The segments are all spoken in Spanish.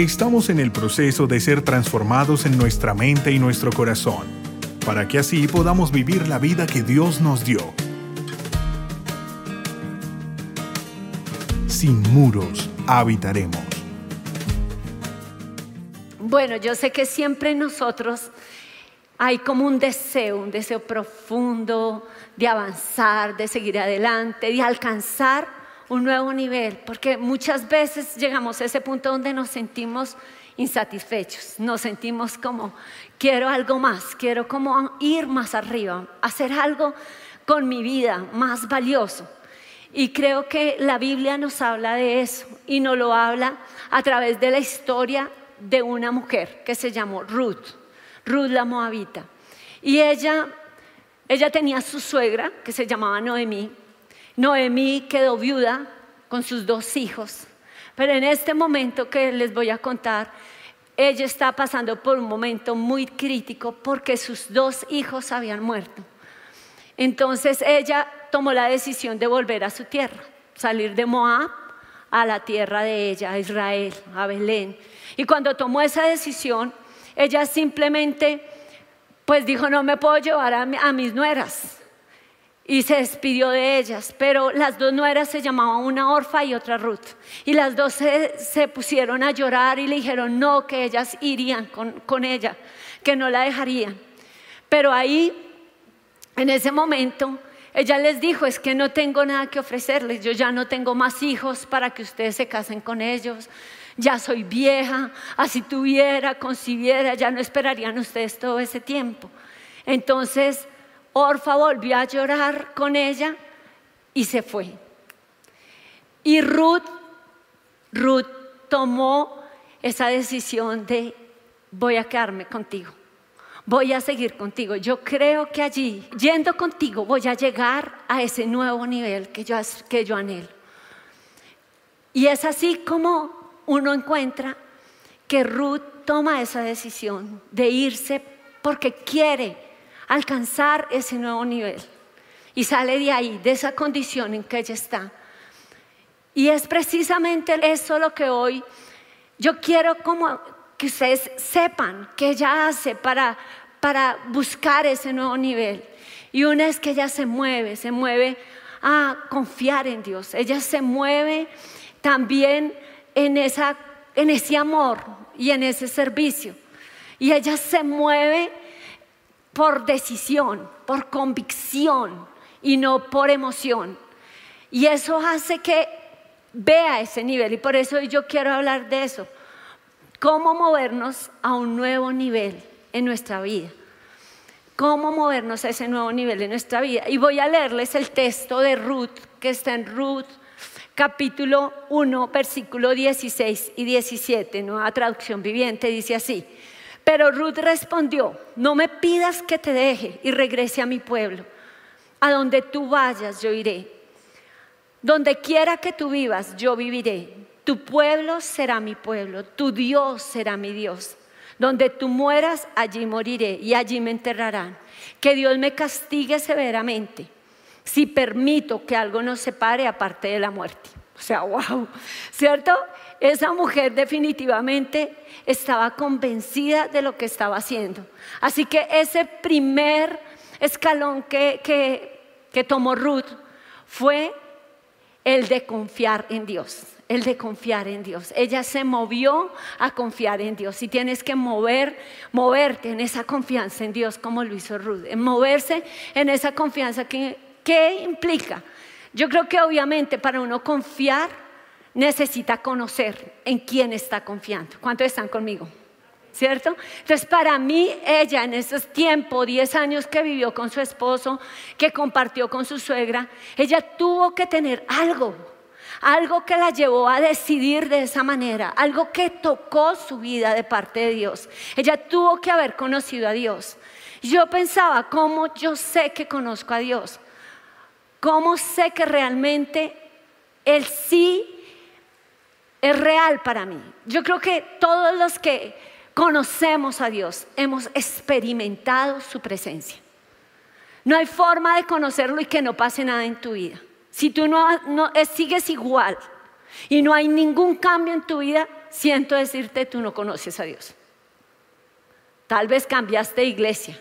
Estamos en el proceso de ser transformados en nuestra mente y nuestro corazón, para que así podamos vivir la vida que Dios nos dio. Sin muros habitaremos. Bueno, yo sé que siempre nosotros hay como un deseo, un deseo profundo de avanzar, de seguir adelante, de alcanzar un nuevo nivel, porque muchas veces llegamos a ese punto donde nos sentimos insatisfechos, nos sentimos como, quiero algo más, quiero como ir más arriba, hacer algo con mi vida más valioso. Y creo que la Biblia nos habla de eso y nos lo habla a través de la historia de una mujer que se llamó Ruth, Ruth la Moabita. Y ella, ella tenía su suegra que se llamaba Noemí Noemí quedó viuda con sus dos hijos, pero en este momento que les voy a contar, ella está pasando por un momento muy crítico porque sus dos hijos habían muerto. Entonces ella tomó la decisión de volver a su tierra, salir de Moab a la tierra de ella, a Israel, a Belén. Y cuando tomó esa decisión, ella simplemente pues dijo, no me puedo llevar a, mis nueras, y se despidió de ellas, pero las dos nueras se llamaban una Orfa y otra Ruth. Y las dos se, pusieron a llorar y le dijeron no, que ellas irían con, con ella, que no la dejarían. Pero ahí, en ese momento, ella les dijo, es que no tengo nada que ofrecerles, yo ya no tengo más hijos para que ustedes se casen con ellos, ya soy vieja, así tuviera, concibiera, ya no esperarían ustedes todo ese tiempo. Entonces, Orfa volvió a llorar con ella y se fue. Y Ruth, Ruth tomó esa decisión de voy a quedarme contigo, voy a seguir contigo. Yo creo que allí, yendo contigo, voy a llegar a ese nuevo nivel que yo, que yo anhelo. Y es así como uno encuentra que Ruth toma esa decisión de irse porque quiere alcanzar ese nuevo nivel. Y sale de ahí, de esa condición en que ella está. Y es precisamente eso lo que hoy yo quiero como que ustedes sepan que ella hace para, para buscar ese nuevo nivel. Y una es que ella se mueve, se mueve a confiar en Dios. Ella se mueve también en, esa, en ese amor y en ese servicio. Y ella se mueve por decisión, por convicción y no por emoción. Y eso hace que vea ese nivel y por eso yo quiero hablar de eso. Cómo movernos a un nuevo nivel en nuestra vida. Cómo movernos a ese nuevo nivel en nuestra vida. Y voy a leerles el texto de Ruth, que está en Ruth capítulo 1, versículo 16 y 17, nueva traducción viviente, dice así. Pero Ruth respondió, no me pidas que te deje y regrese a mi pueblo. A donde tú vayas, yo iré. Donde quiera que tú vivas, yo viviré. Tu pueblo será mi pueblo, tu Dios será mi Dios. Donde tú mueras, allí moriré y allí me enterrarán. Que Dios me castigue severamente si permito que algo nos separe aparte de la muerte. O sea, wow, ¿cierto? Esa mujer definitivamente estaba convencida de lo que estaba haciendo. Así que ese primer escalón que, que, tomó Ruth fue el de confiar en Dios, el de confiar en Dios. Ella se movió a confiar en Dios y tienes que mover, moverte en esa confianza en Dios como lo hizo Ruth, en moverse en esa confianza que, ¿qué implica? Yo creo que obviamente para uno confiar necesita conocer en quién está confiando. ¿Cuántos están conmigo? ¿Cierto? Entonces, para mí, ella en esos tiempos, 10 años que vivió con su esposo, que compartió con su suegra, ella tuvo que tener algo, algo que la llevó a decidir de esa manera, algo que tocó su vida de parte de Dios. Ella tuvo que haber conocido a Dios. Yo pensaba, ¿cómo yo sé que conozco a Dios? ¿Cómo sé que realmente Él sí es real para mí. Yo creo que todos los que conocemos a Dios hemos experimentado su presencia. No hay forma de conocerlo y que no pase nada en tu vida. Si tú no, no sigues igual y no hay ningún cambio en tu vida, siento decirte, tú no conoces a Dios. Tal vez cambiaste de iglesia,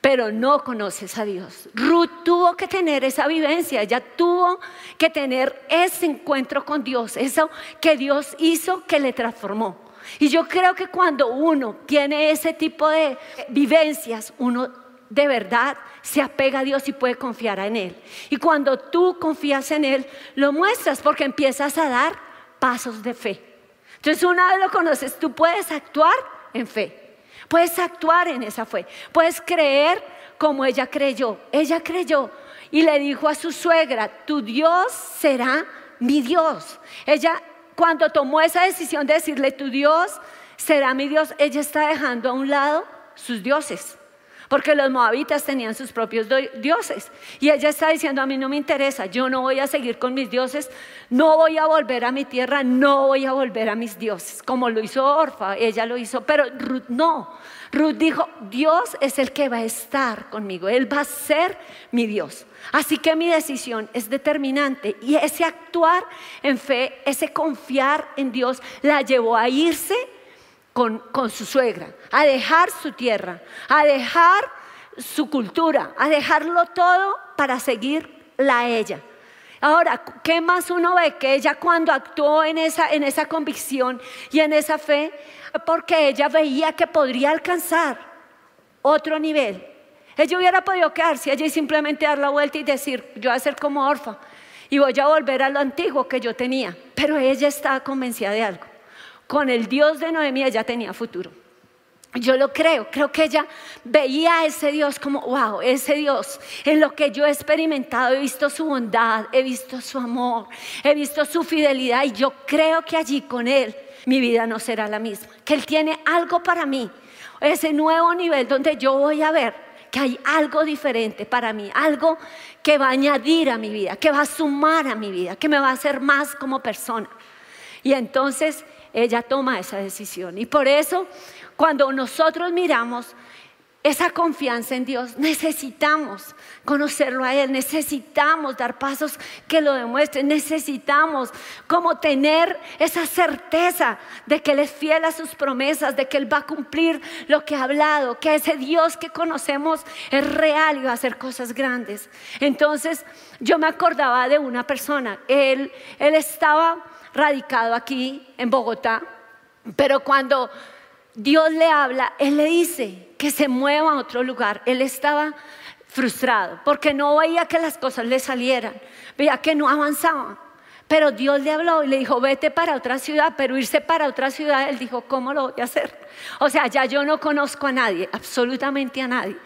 pero no conoces a Dios. Ruth tuvo que tener esa vivencia, ella tuvo que tener ese encuentro con Dios, eso que Dios hizo que le transformó. Y yo creo que cuando uno tiene ese tipo de vivencias, uno de verdad se apega a Dios y puede confiar en Él. Y cuando tú confías en Él, lo muestras porque empiezas a dar pasos de fe. Entonces una vez lo conoces, tú puedes actuar en fe. Puedes actuar en esa fe. Puedes creer como ella creyó. Ella creyó y le dijo a su suegra, tu Dios será mi Dios. Ella cuando tomó esa decisión de decirle, tu Dios será mi Dios, ella está dejando a un lado sus dioses porque los moabitas tenían sus propios dioses. Y ella está diciendo, a mí no me interesa, yo no voy a seguir con mis dioses, no voy a volver a mi tierra, no voy a volver a mis dioses, como lo hizo Orfa, ella lo hizo, pero Ruth no. Ruth dijo, Dios es el que va a estar conmigo, Él va a ser mi Dios. Así que mi decisión es determinante y ese actuar en fe, ese confiar en Dios, la llevó a irse con, su suegra, a dejar su tierra, a dejar su cultura, a dejarlo todo para seguirla a ella. Ahora, ¿qué más uno ve? Que ella cuando actuó en esa, en esa convicción y en esa fe, porque ella veía que podría alcanzar otro nivel. Ella hubiera podido quedarse allí simplemente dar la vuelta y decir, yo voy a ser como orfa y voy a volver a lo antiguo que yo tenía. Pero ella estaba convencida de algo con el Dios de Noemí ya tenía futuro. Yo lo creo, creo que ella veía a ese Dios como, wow, ese Dios en lo que yo he experimentado, he visto su bondad, he visto su amor, he visto su fidelidad y yo creo que allí con Él mi vida no será la misma, que Él tiene algo para mí, ese nuevo nivel donde yo voy a ver que hay algo diferente para mí, algo que va a añadir a mi vida, que va a sumar a mi vida, que me va a hacer más como persona. Y entonces ella toma esa decisión. Y por eso, cuando nosotros miramos esa confianza en Dios, necesitamos conocerlo a Él, necesitamos dar pasos que lo demuestren, necesitamos como tener esa certeza de que Él es fiel a sus promesas, de que Él va a cumplir lo que ha hablado, que ese Dios que conocemos es real y va a hacer cosas grandes. Entonces yo me acordaba de una persona, él, él estaba radicado aquí en Bogotá, pero cuando Dios le habla, Él le dice que se mueva a otro lugar. Él estaba frustrado porque no veía que las cosas le salieran, veía que no avanzaban. Pero Dios le habló y le dijo, vete para otra ciudad, pero irse para otra ciudad, él dijo, ¿cómo lo voy a hacer? O sea, ya yo no conozco a nadie, absolutamente a nadie.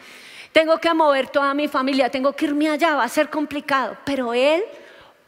Tengo que mover toda mi familia, tengo que irme allá, va a ser complicado. Pero él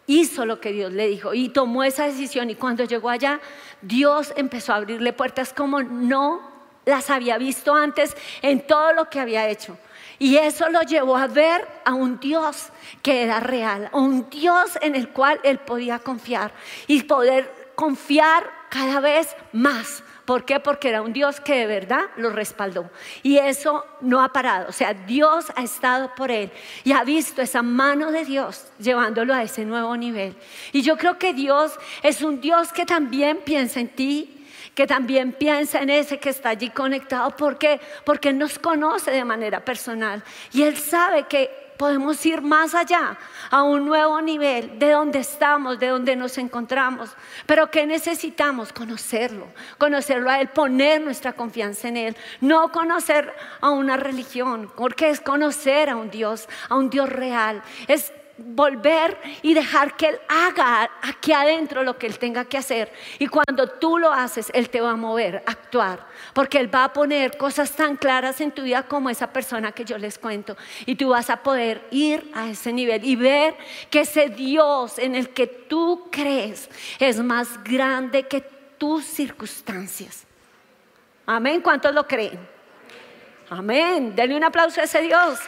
hizo lo que Dios le dijo y tomó esa decisión y cuando llegó allá, Dios empezó a abrirle puertas como no las había visto antes en todo lo que había hecho. Y eso lo llevó a ver a un Dios que era real, a un Dios en el cual él podía confiar y poder confiar cada vez más. ¿Por qué? Porque era un Dios que de verdad lo respaldó. Y eso no ha parado. O sea, Dios ha estado por él y ha visto esa mano de Dios llevándolo a ese nuevo nivel. Y yo creo que Dios es un Dios que también piensa en ti, que también piensa en ese que está allí conectado. ¿Por qué? Porque Él nos conoce de manera personal y Él sabe que podemos ir más allá, a un nuevo nivel de donde estamos, de donde nos encontramos. Pero ¿qué necesitamos? Conocerlo, conocerlo a Él, poner nuestra confianza en Él, no conocer a una religión, porque es conocer a un Dios, a un Dios real. Es volver y dejar que Él haga aquí adentro lo que Él tenga que hacer. Y cuando tú lo haces, Él te va a mover, actuar, porque Él va a poner cosas tan claras en tu vida como esa persona que yo les cuento. Y tú vas a poder ir a ese nivel y ver que ese Dios en el que tú crees es más grande que tus circunstancias. Amén. ¿Cuántos lo creen? Amén. Denle un aplauso a ese Dios.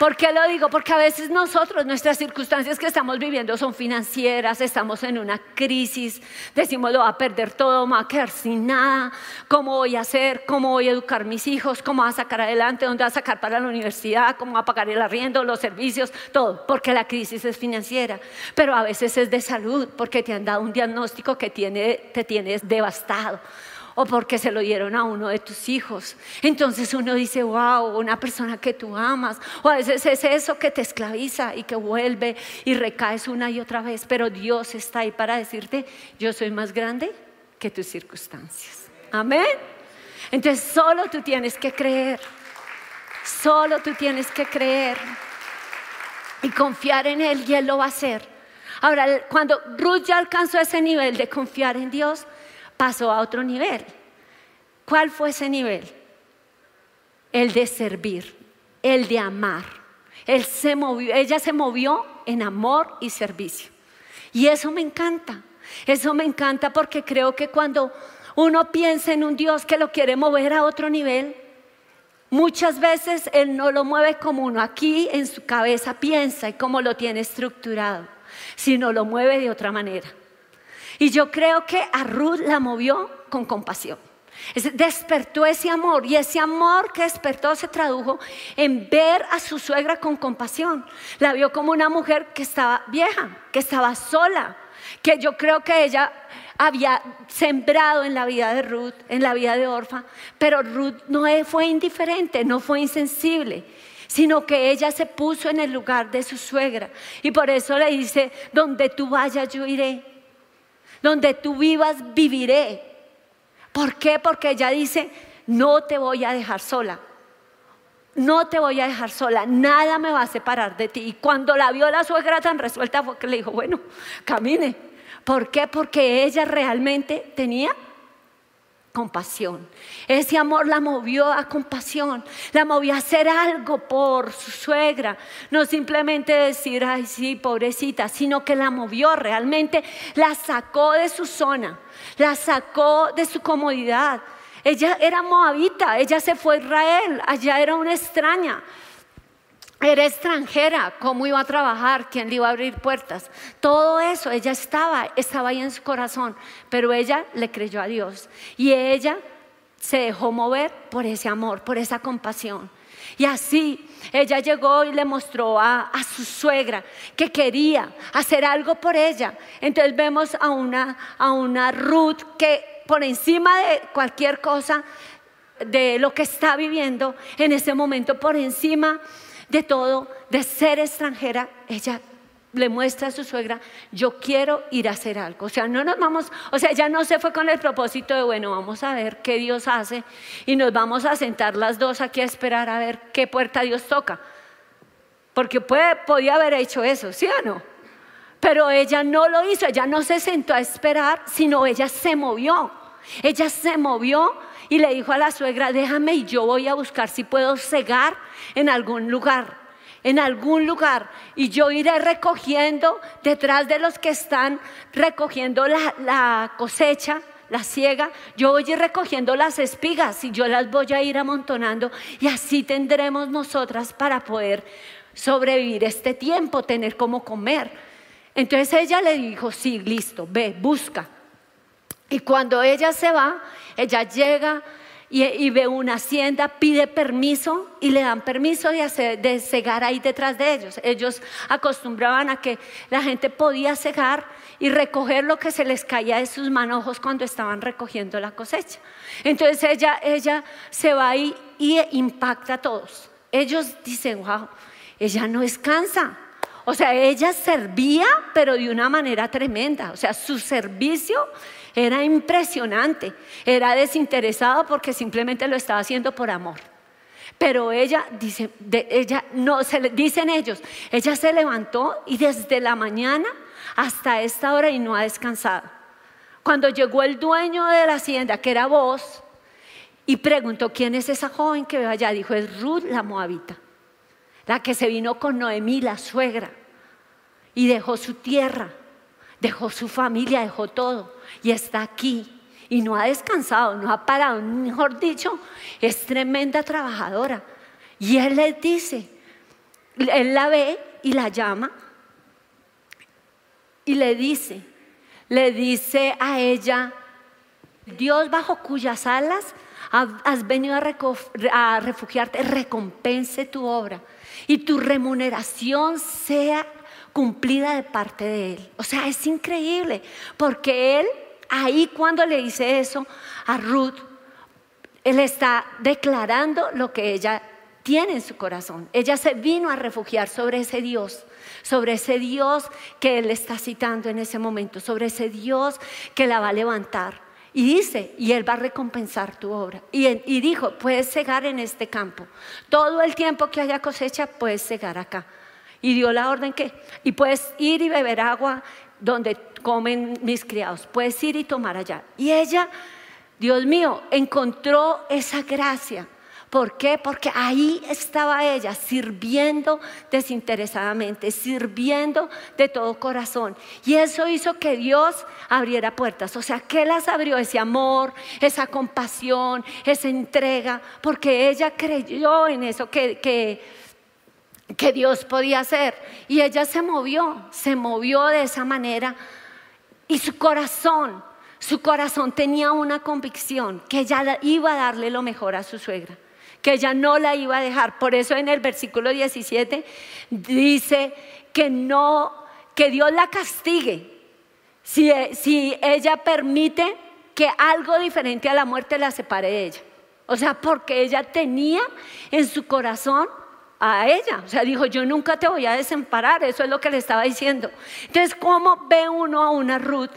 ¿Por qué lo digo? Porque a veces nosotros, nuestras circunstancias que estamos viviendo son financieras, estamos en una crisis, decimos lo va a perder todo, me va a quedar sin nada, ¿cómo voy a hacer? ¿Cómo voy a educar a mis hijos? ¿Cómo voy a sacar adelante? ¿Dónde voy a sacar para la universidad? ¿Cómo voy a pagar el arriendo, los servicios? Todo, porque la crisis es financiera, pero a veces es de salud, porque te han dado un diagnóstico que te tienes devastado o porque se lo dieron a uno de tus hijos. Entonces uno dice, wow, una persona que tú amas. O a veces es eso que te esclaviza y que vuelve y recaes una y otra vez. Pero Dios está ahí para decirte, yo soy más grande que tus circunstancias. Amén. Entonces solo tú tienes que creer. Solo tú tienes que creer y confiar en Él y Él lo va a hacer. Ahora, cuando Ruth ya alcanzó ese nivel de confiar en Dios, pasó a otro nivel. ¿Cuál fue ese nivel? El de servir, el de amar. Ella se movió en amor y servicio. Y eso me encanta. Eso me encanta porque creo que cuando uno piensa en un Dios que lo quiere mover a otro nivel, muchas veces Él no lo mueve como uno aquí en su cabeza piensa y como lo tiene estructurado, sino lo mueve de otra manera. Y yo creo que a Ruth la movió con compasión. Despertó ese amor y ese amor que despertó se tradujo en ver a su suegra con compasión. La vio como una mujer que estaba vieja, que estaba sola, que yo creo que ella había sembrado en la vida de Ruth, en la vida de Orfa, pero Ruth no fue indiferente, no fue insensible sino que ella se puso en el lugar de su suegra. Y por eso le dice, donde tú vayas yo iré. Donde tú vivas, viviré. ¿Por qué? Porque ella dice, no te voy a dejar sola. No te voy a dejar sola, nada me va a separar de ti. Y cuando la vio la suegra tan resuelta fue que le dijo, bueno, camine. ¿Por qué? Porque ella realmente tenía compasión. Ese amor la movió a compasión, la movió a hacer algo por su suegra, no simplemente decir, ay, sí, pobrecita, sino que la movió realmente, la sacó de su zona, la sacó de su comodidad. Ella era moabita, ella se fue a Israel, allá era una extraña, era extranjera, cómo iba a trabajar, quién le iba a abrir puertas. Todo eso, ella estaba, estaba ahí en su corazón, pero ella le creyó a Dios y ella se dejó mover por ese amor, por esa compasión. Y así ella llegó y le mostró a, a, su suegra que quería hacer algo por ella. Entonces vemos a una, a una Ruth que por encima de cualquier cosa, de lo que está viviendo en ese momento, por encima de todo, de ser extranjera, ella le muestra a su suegra, yo quiero ir a hacer algo. O sea, no nos vamos, o sea, ya no se fue con el propósito de, bueno, vamos a ver qué Dios hace y nos vamos a sentar las dos aquí a esperar a ver qué puerta Dios toca. Porque puede, podía haber hecho eso, ¿sí o no? Pero ella no lo hizo, ella no se sentó a esperar, sino ella se movió. Ella se movió y le dijo a la suegra, déjame y yo voy a buscar si puedo cegar en algún lugar, en algún lugar. Y yo iré recogiendo detrás de los que están recogiendo la, cosecha, la ciega, yo voy a ir recogiendo las espigas y yo las voy a ir amontonando y así tendremos nosotras para poder sobrevivir este tiempo, tener como comer. Entonces ella le dijo, sí, listo, ve, busca. Y cuando ella se va, ella llega y, ve una hacienda, pide permiso y le dan permiso de, cegar ahí detrás de ellos. Ellos acostumbraban a que la gente podía cegar y recoger lo que se les caía de sus manojos cuando estaban recogiendo la cosecha. Entonces ella, ella se va ahí y impacta a todos. Ellos dicen, wow, ella no descansa. O sea, ella servía, pero de una manera tremenda. O sea, su servicio era impresionante, era desinteresado porque simplemente lo estaba haciendo por amor. Pero ella, dice, ella no, se, dicen ellos, ella se levantó y desde la mañana hasta esta hora y no ha descansado. Cuando llegó el dueño de la hacienda, que era vos, y preguntó, ¿quién es esa joven que ve allá? Dijo, es Ruth la Moabita, la que se vino con Noemí, la suegra, y dejó su tierra dejó su familia, dejó todo y está aquí. Y no ha descansado, no ha parado, mejor dicho, es tremenda trabajadora. Y él le dice, él la ve y la llama y le dice, le dice a ella, Dios bajo cuyas alas has venido a, refugiarte, recompense tu obra y tu remuneración sea cumplida de parte de Él. O sea, es increíble, porque Él, ahí cuando le dice eso a Ruth, Él está declarando lo que ella tiene en su corazón. Ella se vino a refugiar sobre ese Dios, sobre ese Dios que Él está citando en ese momento, sobre ese Dios que la va a levantar. Y dice, y Él va a recompensar tu obra. Y, dijo, puedes cegar en este campo. Todo el tiempo que haya cosecha, puedes cegar acá. Y dio la orden que, y puedes ir y beber agua donde comen mis criados. Puedes ir y tomar allá. Y ella, Dios mío, encontró esa gracia ¿Por qué? Porque ahí estaba ella sirviendo desinteresadamente, sirviendo de todo corazón. Y eso hizo que Dios abriera puertas. O sea, que las abrió ese amor, esa compasión, esa entrega, porque ella creyó en eso que, que, que Dios podía hacer. Y ella se movió, se movió de esa manera. Y su corazón, su corazón tenía una convicción que ella iba a darle lo mejor a su suegra que ella no la iba a dejar. Por eso en el versículo 17 dice que no, que Dios la castigue si, si ella permite que algo diferente a la muerte la separe de ella. O sea, porque ella tenía en su corazón a ella. O sea, dijo, yo nunca te voy a desamparar. Eso es lo que le estaba diciendo. Entonces, ¿cómo ve uno a una Ruth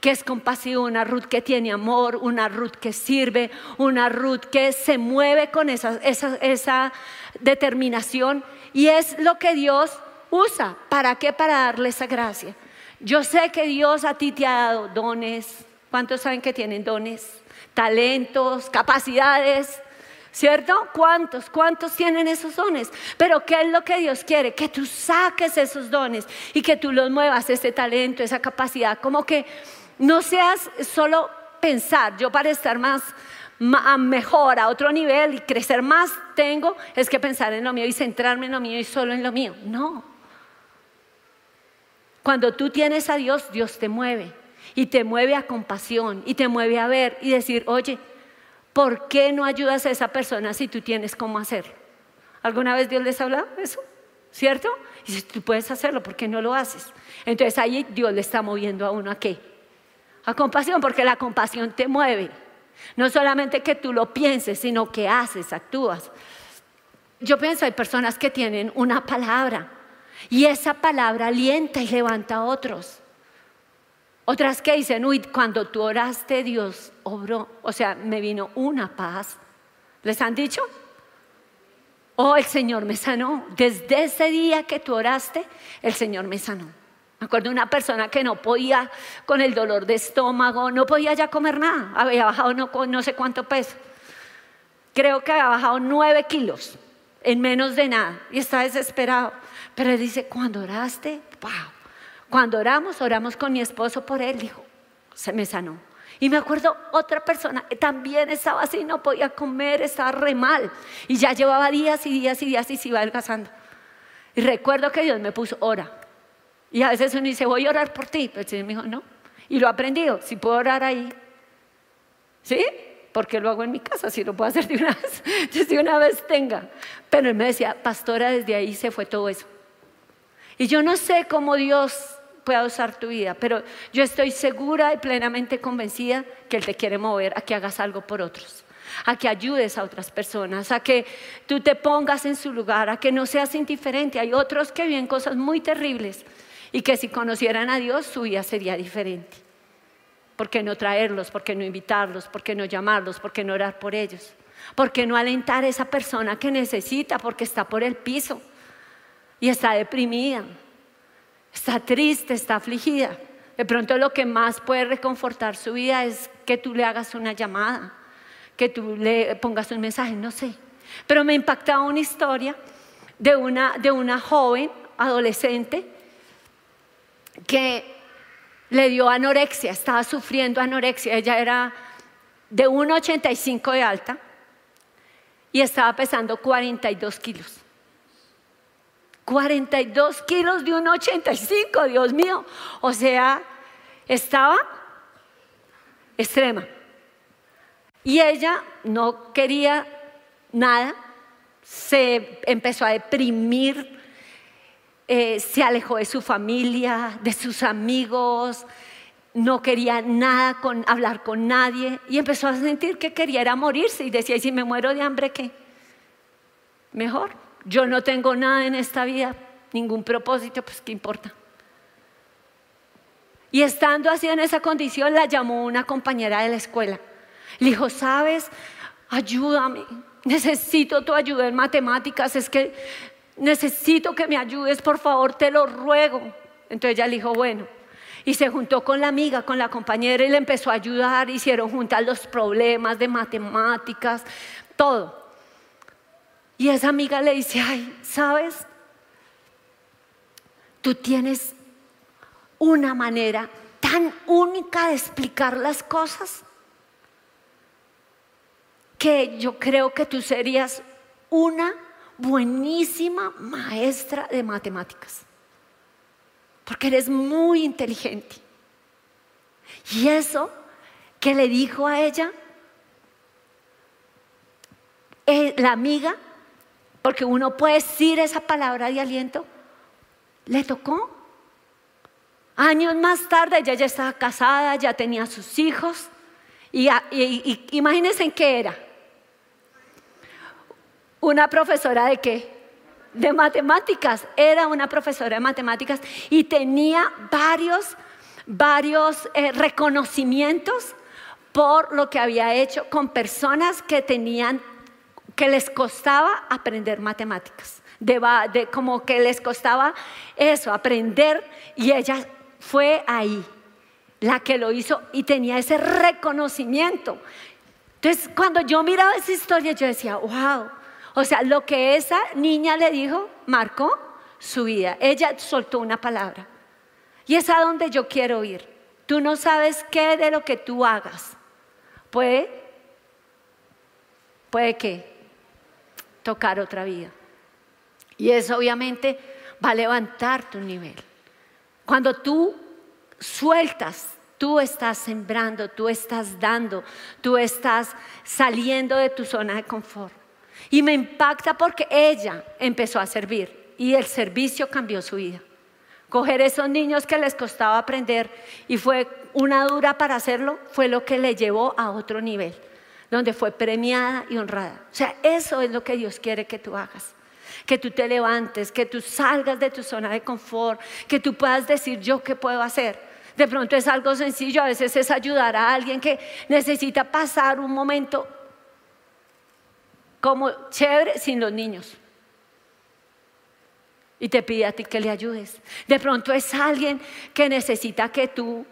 que es compasiva, una Ruth que tiene amor, una Ruth que sirve, una Ruth que se mueve con esa, esa, esa determinación? Y es lo que Dios usa. ¿Para qué? Para darle esa gracia. Yo sé que Dios a ti te ha dado dones. ¿Cuántos saben que tienen dones? Talentos, capacidades. ¿Cierto? ¿Cuántos? ¿Cuántos tienen esos dones? Pero ¿qué es lo que Dios quiere? Que tú saques esos dones y que tú los muevas, ese talento, esa capacidad. Como que no seas solo pensar, yo para estar más, mejor, a otro nivel y crecer más tengo, es que pensar en lo mío y centrarme en lo mío y solo en lo mío. No. Cuando tú tienes a Dios, Dios te mueve y te mueve a compasión y te mueve a ver y decir, oye, ¿por qué no ayudas a esa persona si tú tienes cómo hacerlo? ¿Alguna vez Dios les ha hablado eso? ¿Cierto? Y si tú puedes hacerlo, ¿por qué no lo haces? Entonces ahí Dios le está moviendo a uno a qué? A compasión, porque la compasión te mueve. No solamente que tú lo pienses, sino que haces, actúas. Yo pienso, hay personas que tienen una palabra y esa palabra alienta y levanta a otros. Otras que dicen, uy, cuando tú oraste, Dios obró. O sea, me vino una paz. ¿Les han dicho? Oh, el Señor me sanó. Desde ese día que tú oraste, el Señor me sanó. Me acuerdo de una persona que no podía con el dolor de estómago, no podía ya comer nada. Había bajado no, no sé cuánto peso. Creo que había bajado nueve kilos en menos de nada y está desesperado. Pero él dice, cuando oraste, wow, cuando oramos, oramos con mi esposo por él, dijo, se me sanó. Y me acuerdo otra persona también estaba así, no podía comer, estaba re mal. Y ya llevaba días y días y días y se iba adelgazando. Y recuerdo que Dios me puso, ora. Y a veces uno dice, voy a orar por ti. Pero el Señor me dijo, no. Y lo he aprendido, si puedo orar ahí. ¿Sí? Porque lo hago en mi casa, si lo puedo hacer de una vez, de una vez tenga. Pero él me decía, pastora, desde ahí se fue todo eso. Y yo no sé cómo Dios pueda usar tu vida, pero yo estoy segura y plenamente convencida que Él te quiere mover a que hagas algo por otros, a que ayudes a otras personas, a que tú te pongas en su lugar, a que no seas indiferente. Hay otros que viven cosas muy terribles y que si conocieran a Dios su vida sería diferente. ¿Por qué no traerlos? ¿Por qué no invitarlos? ¿Por qué no llamarlos? ¿Por qué no orar por ellos? ¿Por qué no alentar a esa persona que necesita porque está por el piso y está deprimida? Está triste, está afligida. De pronto lo que más puede reconfortar su vida es que tú le hagas una llamada, que tú le pongas un mensaje, no sé. Pero me impactaba una historia de una, de una joven adolescente que le dio anorexia, estaba sufriendo anorexia. Ella era de 1,85 de alta y estaba pesando 42 kilos. 42 kilos de un 85, Dios mío. O sea, estaba extrema. Y ella no quería nada, se empezó a deprimir, eh, se alejó de su familia, de sus amigos, no quería nada con hablar con nadie y empezó a sentir que quería era morirse y decía, ¿y si me muero de hambre qué? Mejor, yo no tengo nada en esta vida, ningún propósito, pues qué importa. Y estando así en esa condición, la llamó una compañera de la escuela. Le dijo, ¿sabes? Ayúdame, necesito tu ayuda en matemáticas, es que necesito que me ayudes, por favor, te lo ruego. Entonces ella le dijo, bueno, y se juntó con la amiga, con la compañera y le empezó a ayudar, hicieron juntar los problemas de matemáticas, todo. Y esa amiga le dice, ay, ¿sabes? Tú tienes una manera tan única de explicar las cosas que yo creo que tú serías una buenísima maestra de matemáticas porque eres muy inteligente. Y eso que le dijo a ella, eh, la amiga, porque uno puede decir esa palabra de aliento, le tocó. Años más tarde ella ya estaba casada, ya tenía sus hijos. Y, y imagínense en qué era. Una profesora de qué? de matemáticas, era una profesora de matemáticas y tenía varios, varios eh, reconocimientos por lo que había hecho con personas que tenían, que les costaba aprender matemáticas, de, como que les costaba eso, aprender y ella fue ahí la que lo hizo y tenía ese reconocimiento. Entonces, cuando yo miraba esa historia, yo decía, wow, o sea, lo que esa niña le dijo marcó su vida. Ella soltó una palabra. Y es a donde yo quiero ir. Tú no sabes qué de lo que tú hagas puede, puede que tocar otra vida. Y eso obviamente va a levantar tu nivel. Cuando tú sueltas, tú estás sembrando, tú estás dando, tú estás saliendo de tu zona de confort. Y me impacta porque ella empezó a servir y el servicio cambió su vida. Coger esos niños que les costaba aprender y fue una dura para hacerlo, fue lo que le llevó a otro nivel, donde fue premiada y honrada. O sea, eso es lo que Dios quiere que tú hagas. Que tú te levantes, que tú salgas de tu zona de confort, que tú puedas decir yo qué puedo hacer. De pronto es algo sencillo, a veces es ayudar a alguien que necesita pasar un momento como chévere sin los niños. Y te pide a ti que le ayudes. De pronto es alguien que necesita que tú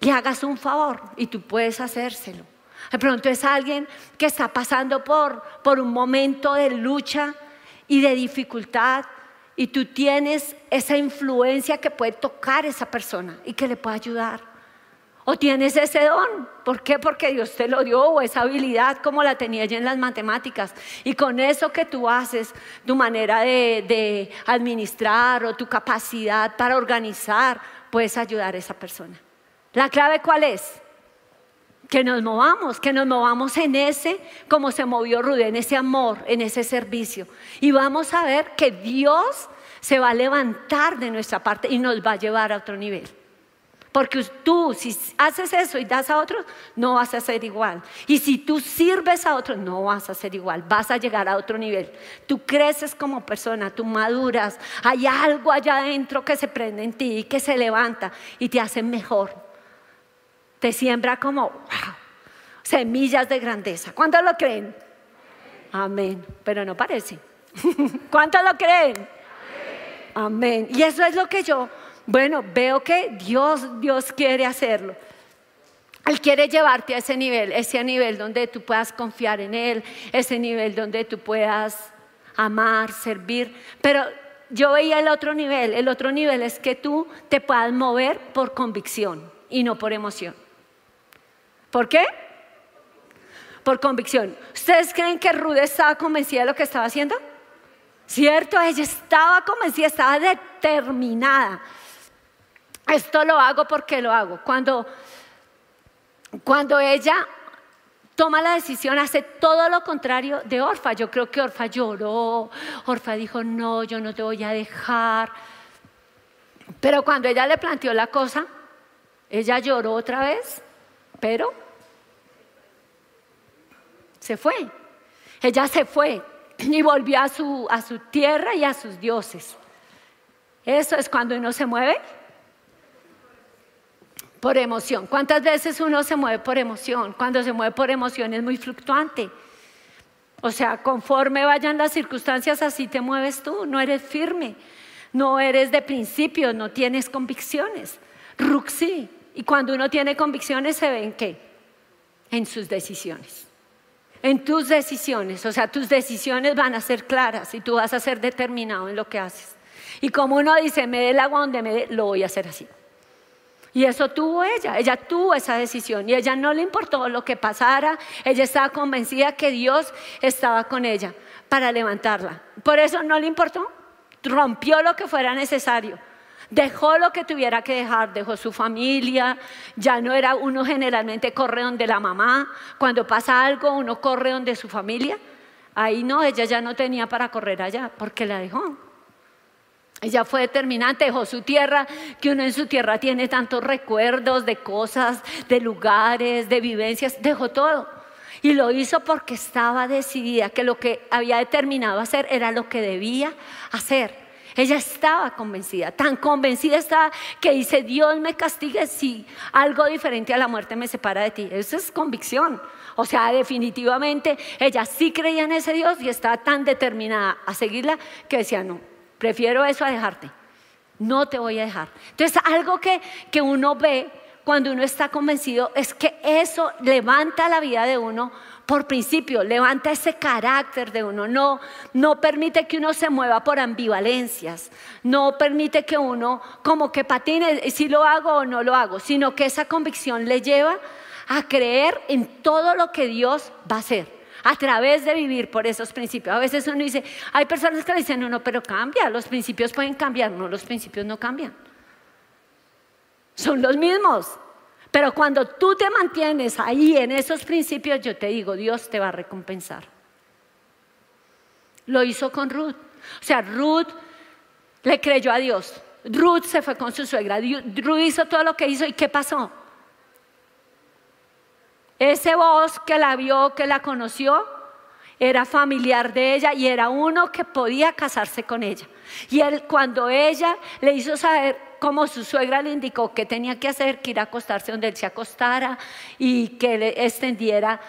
le hagas un favor y tú puedes hacérselo. De pronto es alguien que está pasando por, por un momento de lucha y de dificultad y tú tienes esa influencia que puede tocar a esa persona y que le puede ayudar. O tienes ese don. ¿Por qué? Porque Dios te lo dio o esa habilidad como la tenía ya en las matemáticas. Y con eso que tú haces, tu manera de, de administrar o tu capacidad para organizar, puedes ayudar a esa persona. ¿La clave cuál es? Que nos movamos, que nos movamos en ese, como se movió Rude, en ese amor, en ese servicio. Y vamos a ver que Dios se va a levantar de nuestra parte y nos va a llevar a otro nivel. Porque tú, si haces eso y das a otros, no vas a ser igual. Y si tú sirves a otros, no vas a ser igual. Vas a llegar a otro nivel. Tú creces como persona, tú maduras. Hay algo allá adentro que se prende en ti y que se levanta y te hace mejor. Te siembra como, wow, semillas de grandeza. ¿Cuántos lo creen? Amén. Pero no parece. ¿Cuántos lo creen? Amén. Y eso es lo que yo bueno, veo que Dios, Dios quiere hacerlo. Él quiere llevarte a ese nivel, ese nivel donde tú puedas confiar en Él, ese nivel donde tú puedas amar, servir. Pero yo veía el otro nivel, el otro nivel es que tú te puedas mover por convicción y no por emoción. ¿Por qué? Por convicción. ¿Ustedes creen que Rude estaba convencida de lo que estaba haciendo? ¿Cierto? Ella estaba convencida, estaba determinada. Esto lo hago porque lo hago. Cuando, cuando ella toma la decisión, hace todo lo contrario de Orfa. Yo creo que Orfa lloró, Orfa dijo, no, yo no te voy a dejar. Pero cuando ella le planteó la cosa, ella lloró otra vez, pero se fue. Ella se fue y volvió a su, a su tierra y a sus dioses. Eso es cuando uno se mueve por emoción. ¿Cuántas veces uno se mueve por emoción? Cuando se mueve por emoción es muy fluctuante. O sea, conforme vayan las circunstancias, así te mueves tú, no eres firme, no eres de principios, no tienes convicciones. Ruxi. Y cuando uno tiene convicciones, ¿se ve en qué? En sus decisiones en tus decisiones. O sea, tus decisiones van a ser claras y tú vas a ser determinado en lo que haces. Y como uno dice, me dé el agua donde me dé, lo voy a hacer así. Y eso tuvo ella, ella tuvo esa decisión y ella no le importó lo que pasara, ella estaba convencida que Dios estaba con ella para levantarla. Por eso no le importó, rompió lo que fuera necesario. Dejó lo que tuviera que dejar, dejó su familia, ya no era uno generalmente corre donde la mamá, cuando pasa algo uno corre donde su familia. Ahí no, ella ya no tenía para correr allá, porque la dejó. Ella fue determinante, dejó su tierra, que uno en su tierra tiene tantos recuerdos de cosas, de lugares, de vivencias, dejó todo. Y lo hizo porque estaba decidida que lo que había determinado hacer era lo que debía hacer. Ella estaba convencida, tan convencida estaba que dice, Dios me castigue si algo diferente a la muerte me separa de ti. Eso es convicción. O sea, definitivamente ella sí creía en ese Dios y estaba tan determinada a seguirla que decía, no, prefiero eso a dejarte. No te voy a dejar. Entonces, algo que, que uno ve cuando uno está convencido es que eso levanta la vida de uno por principio, levanta ese carácter de uno, no, no permite que uno se mueva por ambivalencias, no permite que uno como que patine si lo hago o no lo hago, sino que esa convicción le lleva a creer en todo lo que Dios va a hacer a través de vivir por esos principios. A veces uno dice, hay personas que dicen, no, no, pero cambia, los principios pueden cambiar, no, los principios no cambian. Son los mismos. Pero cuando tú te mantienes ahí en esos principios, yo te digo, Dios te va a recompensar. Lo hizo con Ruth. O sea, Ruth le creyó a Dios. Ruth se fue con su suegra. Ruth hizo todo lo que hizo. ¿Y qué pasó? Ese voz que la vio, que la conoció, era familiar de ella y era uno que podía casarse con ella. Y él, cuando ella le hizo saber como su suegra le indicó que tenía que hacer, que ir a acostarse donde él se acostara y que le extendiera,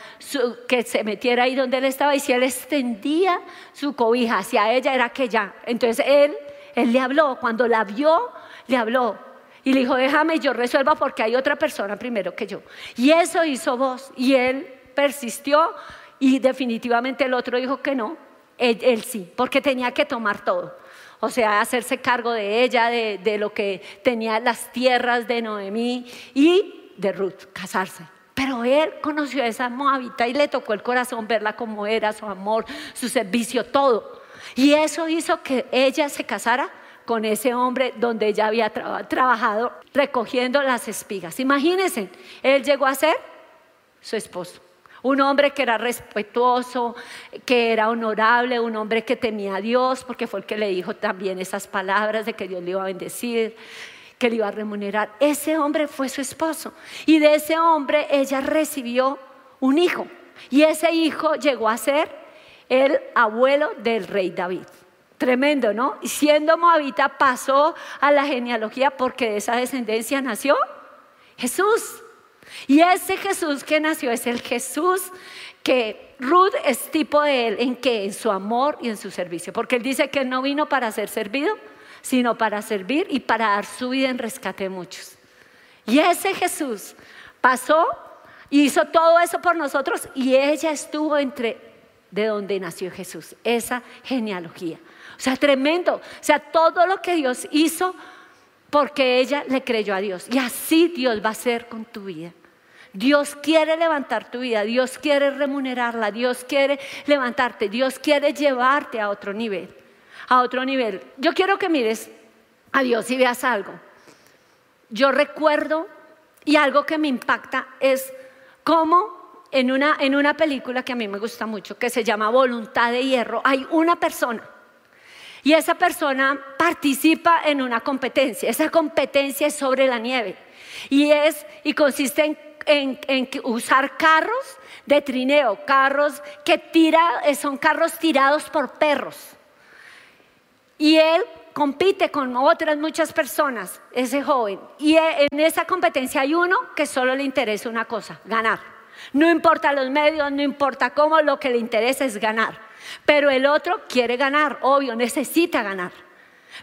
que se metiera ahí donde él estaba y si él extendía su cobija hacia ella era que ya. Entonces él, él le habló, cuando la vio, le habló y le dijo, déjame, yo resuelva porque hay otra persona primero que yo. Y eso hizo vos y él persistió y definitivamente el otro dijo que no, él sí, porque tenía que tomar todo o sea, hacerse cargo de ella, de, lo que tenía las tierras de Noemí y de Ruth, casarse. Pero él conoció a esa moabita y le tocó el corazón verla como era, su amor, su servicio, todo. Y eso hizo que ella se casara con ese hombre donde ella había trabajado recogiendo las espigas. Imagínense, él llegó a ser su esposo. Un hombre que era respetuoso, que era honorable, un hombre que temía a Dios, porque fue el que le dijo también esas palabras de que Dios le iba a bendecir, que le iba a remunerar. Ese hombre fue su esposo. Y de ese hombre ella recibió un hijo. Y ese hijo llegó a ser el abuelo del rey David. Tremendo, ¿no? Y siendo moabita pasó a la genealogía porque de esa descendencia nació Jesús. Y ese Jesús que nació es el Jesús que Ruth es tipo de él, ¿en que En su amor y en su servicio. Porque él dice que no vino para ser servido, sino para servir y para dar su vida en rescate de muchos. Y ese Jesús pasó y hizo todo eso por nosotros y ella estuvo entre de donde nació Jesús, esa genealogía. O sea, tremendo. O sea, todo lo que Dios hizo porque ella le creyó a Dios. Y así Dios va a hacer con tu vida. Dios quiere levantar tu vida, Dios quiere remunerarla, Dios quiere levantarte, Dios quiere llevarte a otro nivel. a otro nivel. Yo quiero que mires a Dios y veas algo. Yo recuerdo y algo que me impacta es cómo en una, en una película que a mí me gusta mucho, que se llama Voluntad de Hierro, hay una persona y esa persona participa en una competencia. Esa competencia es sobre la nieve y es y consiste en, en usar carros de trineo, carros que tira, eh, son carros tirados por perros. Y él compite con otras muchas personas, ese joven. Y eh, en esa competencia hay uno que solo le interesa una cosa, ganar. No importa los medios, no importa cómo, lo que le interesa es ganar. Pero el otro quiere ganar, obvio, necesita ganar.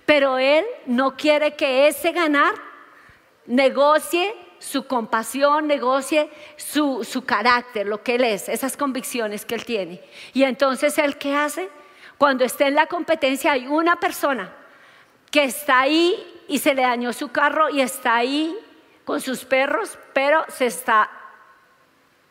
Pero él no quiere que ese ganar negocie su compasión, negocie su, su carácter, lo que él es, esas convicciones que él tiene. Y entonces, ¿él qué hace? Cuando esté en la competencia hay una persona que está ahí y se le dañó su carro y está ahí con sus perros, pero se está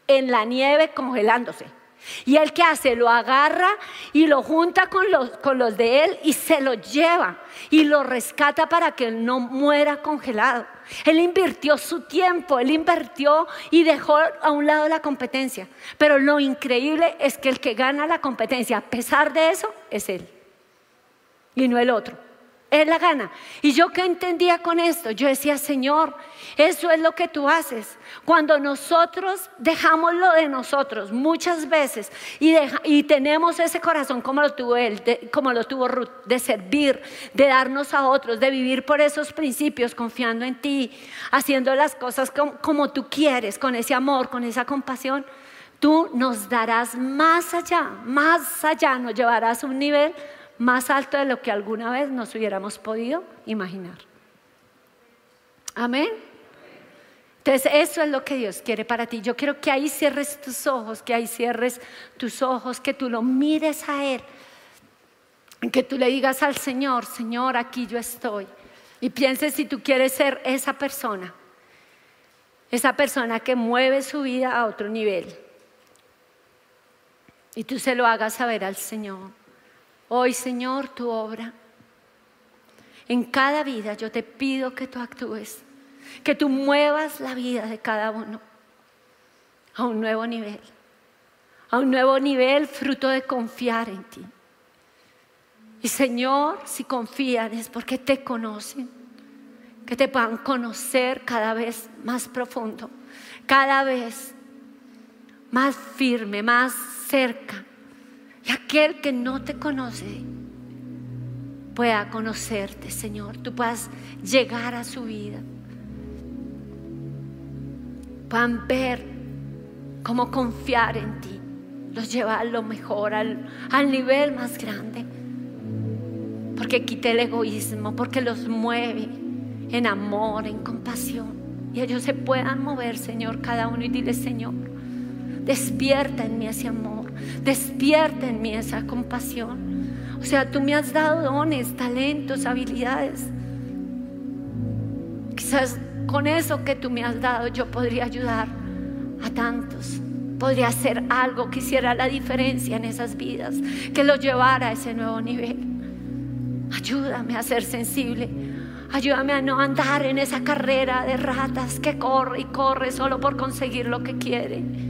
en la nieve congelándose. Y él que hace, lo agarra y lo junta con los, con los de él y se lo lleva y lo rescata para que no muera congelado. Él invirtió su tiempo, él invirtió y dejó a un lado la competencia. Pero lo increíble es que el que gana la competencia, a pesar de eso, es él y no el otro. Él la gana. Y yo que entendía con esto, yo decía, Señor, eso es lo que tú haces. Cuando nosotros dejamos lo de nosotros muchas veces y, tenemos ese corazón como lo tuvo él, como lo tuvo Ruth, de servir, de darnos a otros, de vivir por esos principios, confiando en ti, haciendo las cosas como, como tú quieres, con ese amor, con esa compasión, tú nos darás más allá, más allá, nos llevarás a un nivel más alto de lo que alguna vez nos hubiéramos podido imaginar. Amén. Entonces eso es lo que Dios quiere para ti. Yo quiero que ahí cierres tus ojos, que ahí cierres tus ojos, que tú lo mires a Él, que tú le digas al Señor, Señor, aquí yo estoy. Y pienses si tú quieres ser esa persona, esa persona que mueve su vida a otro nivel. Y tú se lo hagas saber al Señor. Hoy, Señor, tu obra. En cada vida yo te pido que tú actúes, que tú muevas la vida de cada uno a un nuevo nivel, a un nuevo nivel fruto de confiar en ti. Y Señor, si confían es porque te conocen, que te puedan conocer cada vez más profundo, cada vez más firme, más cerca y aquel que no te conoce pueda conocerte, Señor. Tú puedas llegar a su vida. Puedan ver cómo confiar en ti. Los lleva a lo mejor, al, al nivel más grande. Porque quite el egoísmo, porque los mueve en amor, en compasión. Y ellos se puedan mover, Señor, cada uno y dile, Señor, despierta en mí ese amor Despierta en mí esa compasión. O sea, tú me has dado dones, talentos, habilidades. Quizás con eso que tú me has dado yo podría ayudar a tantos. Podría hacer algo que hiciera la diferencia en esas vidas, que los llevara a ese nuevo nivel. Ayúdame a ser sensible. Ayúdame a no andar en esa carrera de ratas que corre y corre solo por conseguir lo que quiere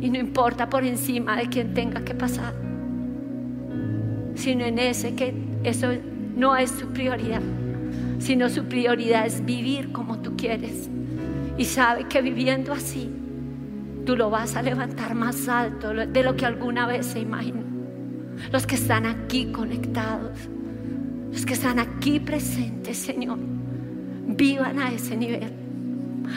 y no importa por encima de quien tenga que pasar, sino en ese que eso no es su prioridad, sino su prioridad es vivir como tú quieres. Y sabe que viviendo así, tú lo vas a levantar más alto de lo que alguna vez se imaginó. Los que están aquí conectados, los que están aquí presentes, Señor, vivan a ese nivel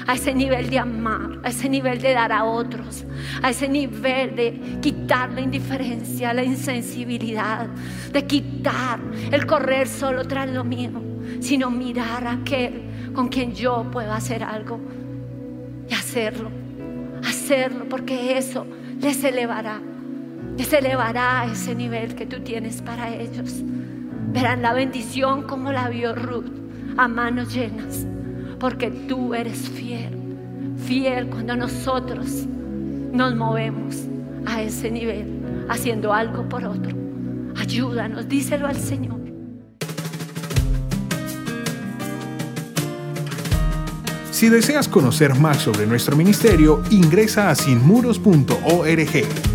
a ese nivel de amar, a ese nivel de dar a otros, a ese nivel de quitar la indiferencia, la insensibilidad, de quitar el correr solo tras lo mío, sino mirar a aquel con quien yo puedo hacer algo y hacerlo, hacerlo, porque eso les elevará, les elevará a ese nivel que tú tienes para ellos. Verán la bendición como la vio Ruth a manos llenas porque tú eres fiel, fiel cuando nosotros nos movemos a ese nivel, haciendo algo por otro. Ayúdanos, díselo al Señor. Si deseas conocer más sobre nuestro ministerio, ingresa a sinmuros.org.